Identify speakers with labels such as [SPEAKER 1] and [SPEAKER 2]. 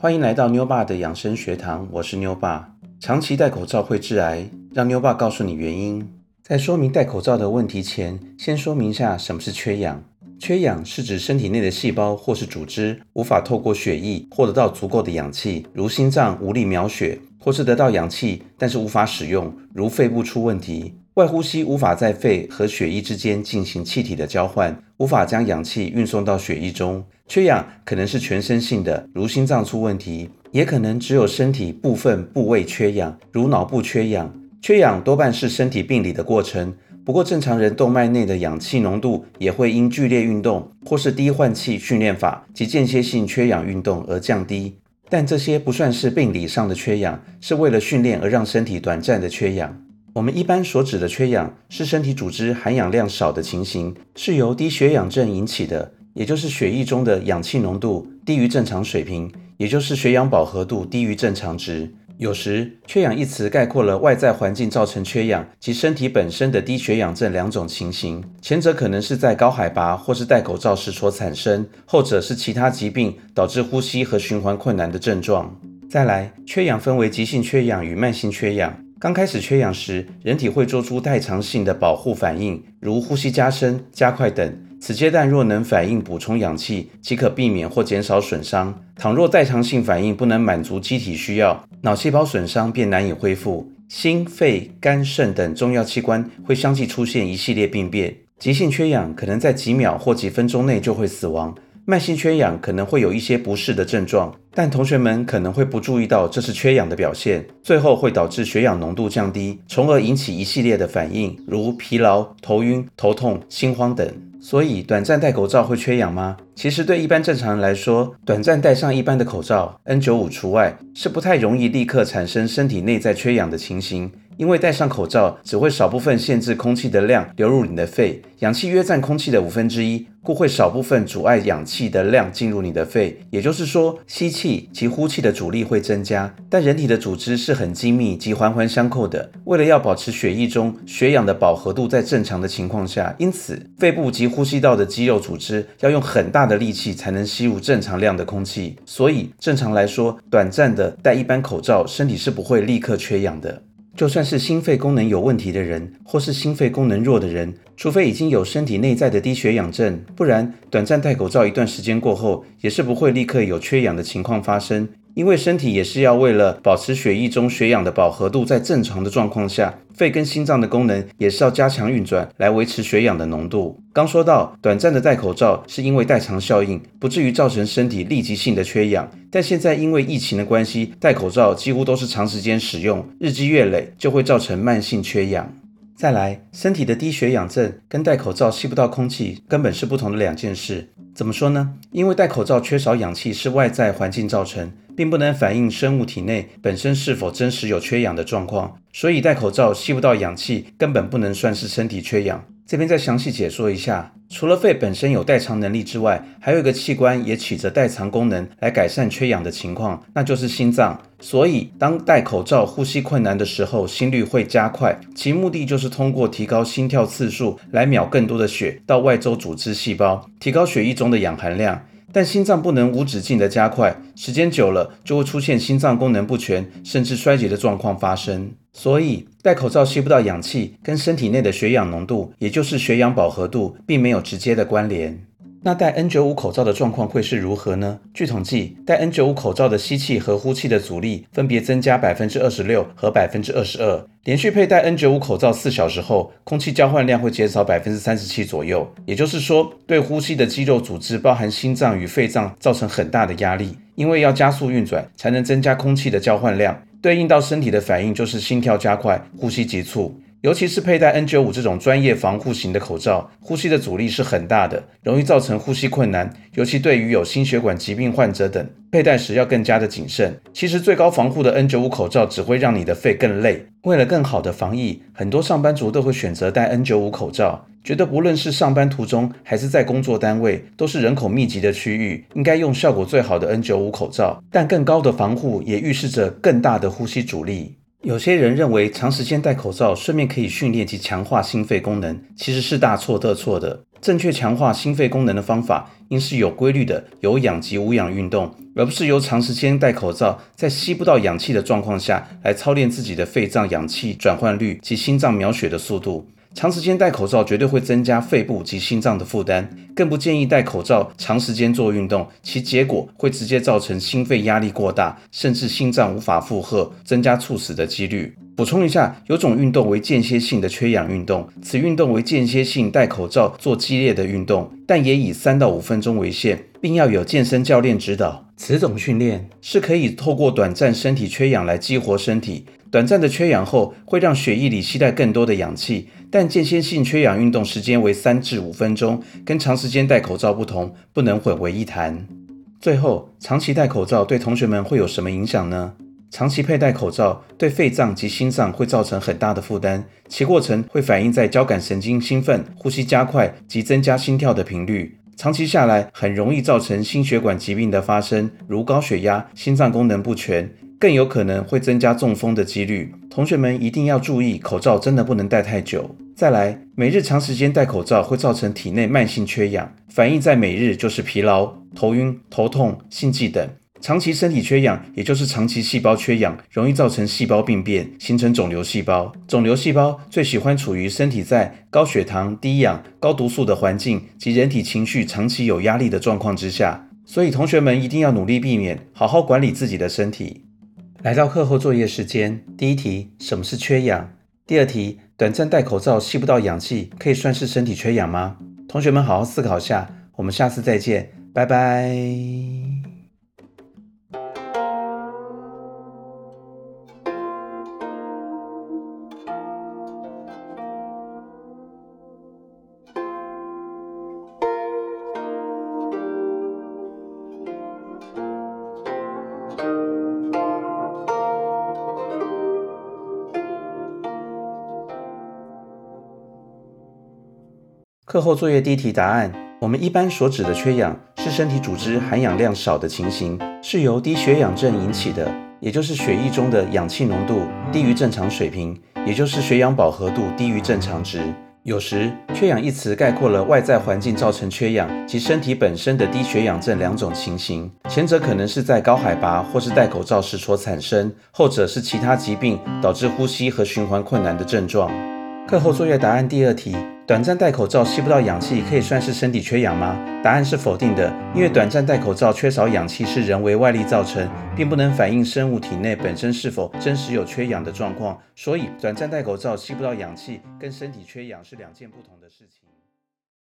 [SPEAKER 1] 欢迎来到妞爸的养生学堂，我是妞爸。长期戴口罩会致癌，让妞爸告诉你原因。在说明戴口罩的问题前，先说明下什么是缺氧。缺氧是指身体内的细胞或是组织无法透过血液获得到足够的氧气，如心脏无力描血，或是得到氧气但是无法使用，如肺部出问题。外呼吸无法在肺和血液之间进行气体的交换，无法将氧气运送到血液中。缺氧可能是全身性的，如心脏出问题，也可能只有身体部分部位缺氧，如脑部缺氧。缺氧多半是身体病理的过程，不过正常人动脉内的氧气浓度也会因剧烈运动或是低换气训练法及间歇性缺氧运动而降低。但这些不算是病理上的缺氧，是为了训练而让身体短暂的缺氧。我们一般所指的缺氧，是身体组织含氧量少的情形，是由低血氧症引起的，也就是血液中的氧气浓度低于正常水平，也就是血氧饱和度低于正常值。有时，缺氧一词概括了外在环境造成缺氧及身体本身的低血氧症两种情形，前者可能是在高海拔或是戴口罩时所产生，后者是其他疾病导致呼吸和循环困难的症状。再来，缺氧分为急性缺氧与慢性缺氧。刚开始缺氧时，人体会做出代偿性的保护反应，如呼吸加深、加快等。此阶段若能反应补充氧气，即可避免或减少损伤。倘若代偿性反应不能满足机体需要，脑细胞损伤便难以恢复。心、肺、肝、肾等重要器官会相继出现一系列病变。急性缺氧可能在几秒或几分钟内就会死亡。慢性缺氧可能会有一些不适的症状，但同学们可能会不注意到这是缺氧的表现，最后会导致血氧浓度降低，从而引起一系列的反应，如疲劳、头晕、头痛、心慌等。所以，短暂戴口罩会缺氧吗？其实，对一般正常人来说，短暂戴上一般的口罩 （N95 除外）是不太容易立刻产生身体内在缺氧的情形。因为戴上口罩只会少部分限制空气的量流入你的肺，氧气约占空气的五分之一，故会少部分阻碍氧气的量进入你的肺。也就是说，吸气及呼气的阻力会增加。但人体的组织是很精密及环环相扣的，为了要保持血液中血氧的饱和度在正常的情况下，因此肺部及呼吸道的肌肉组织要用很大的力气才能吸入正常量的空气。所以正常来说，短暂的戴一般口罩，身体是不会立刻缺氧的。就算是心肺功能有问题的人，或是心肺功能弱的人，除非已经有身体内在的低血氧症，不然短暂戴口罩一段时间过后，也是不会立刻有缺氧的情况发生。因为身体也是要为了保持血液中血氧的饱和度在正常的状况下，肺跟心脏的功能也是要加强运转来维持血氧的浓度。刚说到短暂的戴口罩是因为代偿效应，不至于造成身体立即性的缺氧，但现在因为疫情的关系，戴口罩几乎都是长时间使用，日积月累就会造成慢性缺氧。再来，身体的低血氧症跟戴口罩吸不到空气根本是不同的两件事。怎么说呢？因为戴口罩缺少氧气是外在环境造成，并不能反映生物体内本身是否真实有缺氧的状况，所以戴口罩吸不到氧气根本不能算是身体缺氧。这边再详细解说一下，除了肺本身有代偿能力之外，还有一个器官也起着代偿功能来改善缺氧的情况，那就是心脏。所以当戴口罩呼吸困难的时候，心率会加快，其目的就是通过提高心跳次数来秒更多的血到外周组织细胞，提高血液中的氧含量。但心脏不能无止境的加快，时间久了就会出现心脏功能不全甚至衰竭的状况发生。所以戴口罩吸不到氧气，跟身体内的血氧浓度，也就是血氧饱和度，并没有直接的关联。那戴 N95 口罩的状况会是如何呢？据统计，戴 N95 口罩的吸气和呼气的阻力分别增加百分之二十六和百分之二十二。连续佩戴 N95 口罩四小时后，空气交换量会减少百分之三十七左右。也就是说，对呼吸的肌肉组织，包含心脏与肺脏，造成很大的压力，因为要加速运转，才能增加空气的交换量。对应到身体的反应就是心跳加快、呼吸急促。尤其是佩戴 N95 这种专业防护型的口罩，呼吸的阻力是很大的，容易造成呼吸困难。尤其对于有心血管疾病患者等，佩戴时要更加的谨慎。其实最高防护的 N95 口罩只会让你的肺更累。为了更好的防疫，很多上班族都会选择戴 N95 口罩，觉得不论是上班途中还是在工作单位，都是人口密集的区域，应该用效果最好的 N95 口罩。但更高的防护也预示着更大的呼吸阻力。有些人认为长时间戴口罩，顺便可以训练及强化心肺功能，其实是大错特错的。正确强化心肺功能的方法，应是有规律的有氧及无氧运动，而不是由长时间戴口罩，在吸不到氧气的状况下来操练自己的肺脏氧气转换率及心脏描血的速度。长时间戴口罩绝对会增加肺部及心脏的负担，更不建议戴口罩长时间做运动，其结果会直接造成心肺压力过大，甚至心脏无法负荷，增加猝死的几率。补充一下，有种运动为间歇性的缺氧运动，此运动为间歇性戴口罩做激烈的运动，但也以三到五分钟为限，并要有健身教练指导。此种训练是可以透过短暂身体缺氧来激活身体。短暂的缺氧后，会让血液里携带更多的氧气，但间歇性缺氧运动时间为三至五分钟，跟长时间戴口罩不同，不能混为一谈。最后，长期戴口罩对同学们会有什么影响呢？长期佩戴口罩对肺脏及心脏会造成很大的负担，其过程会反映在交感神经兴奋、呼吸加快及增加心跳的频率。长期下来，很容易造成心血管疾病的发生，如高血压、心脏功能不全。更有可能会增加中风的几率，同学们一定要注意，口罩真的不能戴太久。再来，每日长时间戴口罩会造成体内慢性缺氧，反映在每日就是疲劳、头晕、头痛、心悸等。长期身体缺氧，也就是长期细胞缺氧，容易造成细胞病变，形成肿瘤细胞。肿瘤细胞最喜欢处于身体在高血糖、低氧、高毒素的环境及人体情绪长期有压力的状况之下，所以同学们一定要努力避免，好好管理自己的身体。来到课后作业时间，第一题，什么是缺氧？第二题，短暂戴口罩吸不到氧气，可以算是身体缺氧吗？同学们好好思考下，我们下次再见，拜拜。课后作业第一题答案：我们一般所指的缺氧，是身体组织含氧量少的情形，是由低血氧症引起的，也就是血液中的氧气浓度低于正常水平，也就是血氧饱和度低于正常值。有时“缺氧”一词概括了外在环境造成缺氧及身体本身的低血氧症两种情形，前者可能是在高海拔或是戴口罩时所产生，后者是其他疾病导致呼吸和循环困难的症状。课后作业答案第二题。短暂戴口罩吸不到氧气，可以算是身体缺氧吗？答案是否定的，因为短暂戴口罩缺少氧气是人为外力造成，并不能反映生物体内本身是否真实有缺氧的状况，所以短暂戴口罩吸不到氧气跟身体缺氧是两件不同的事情。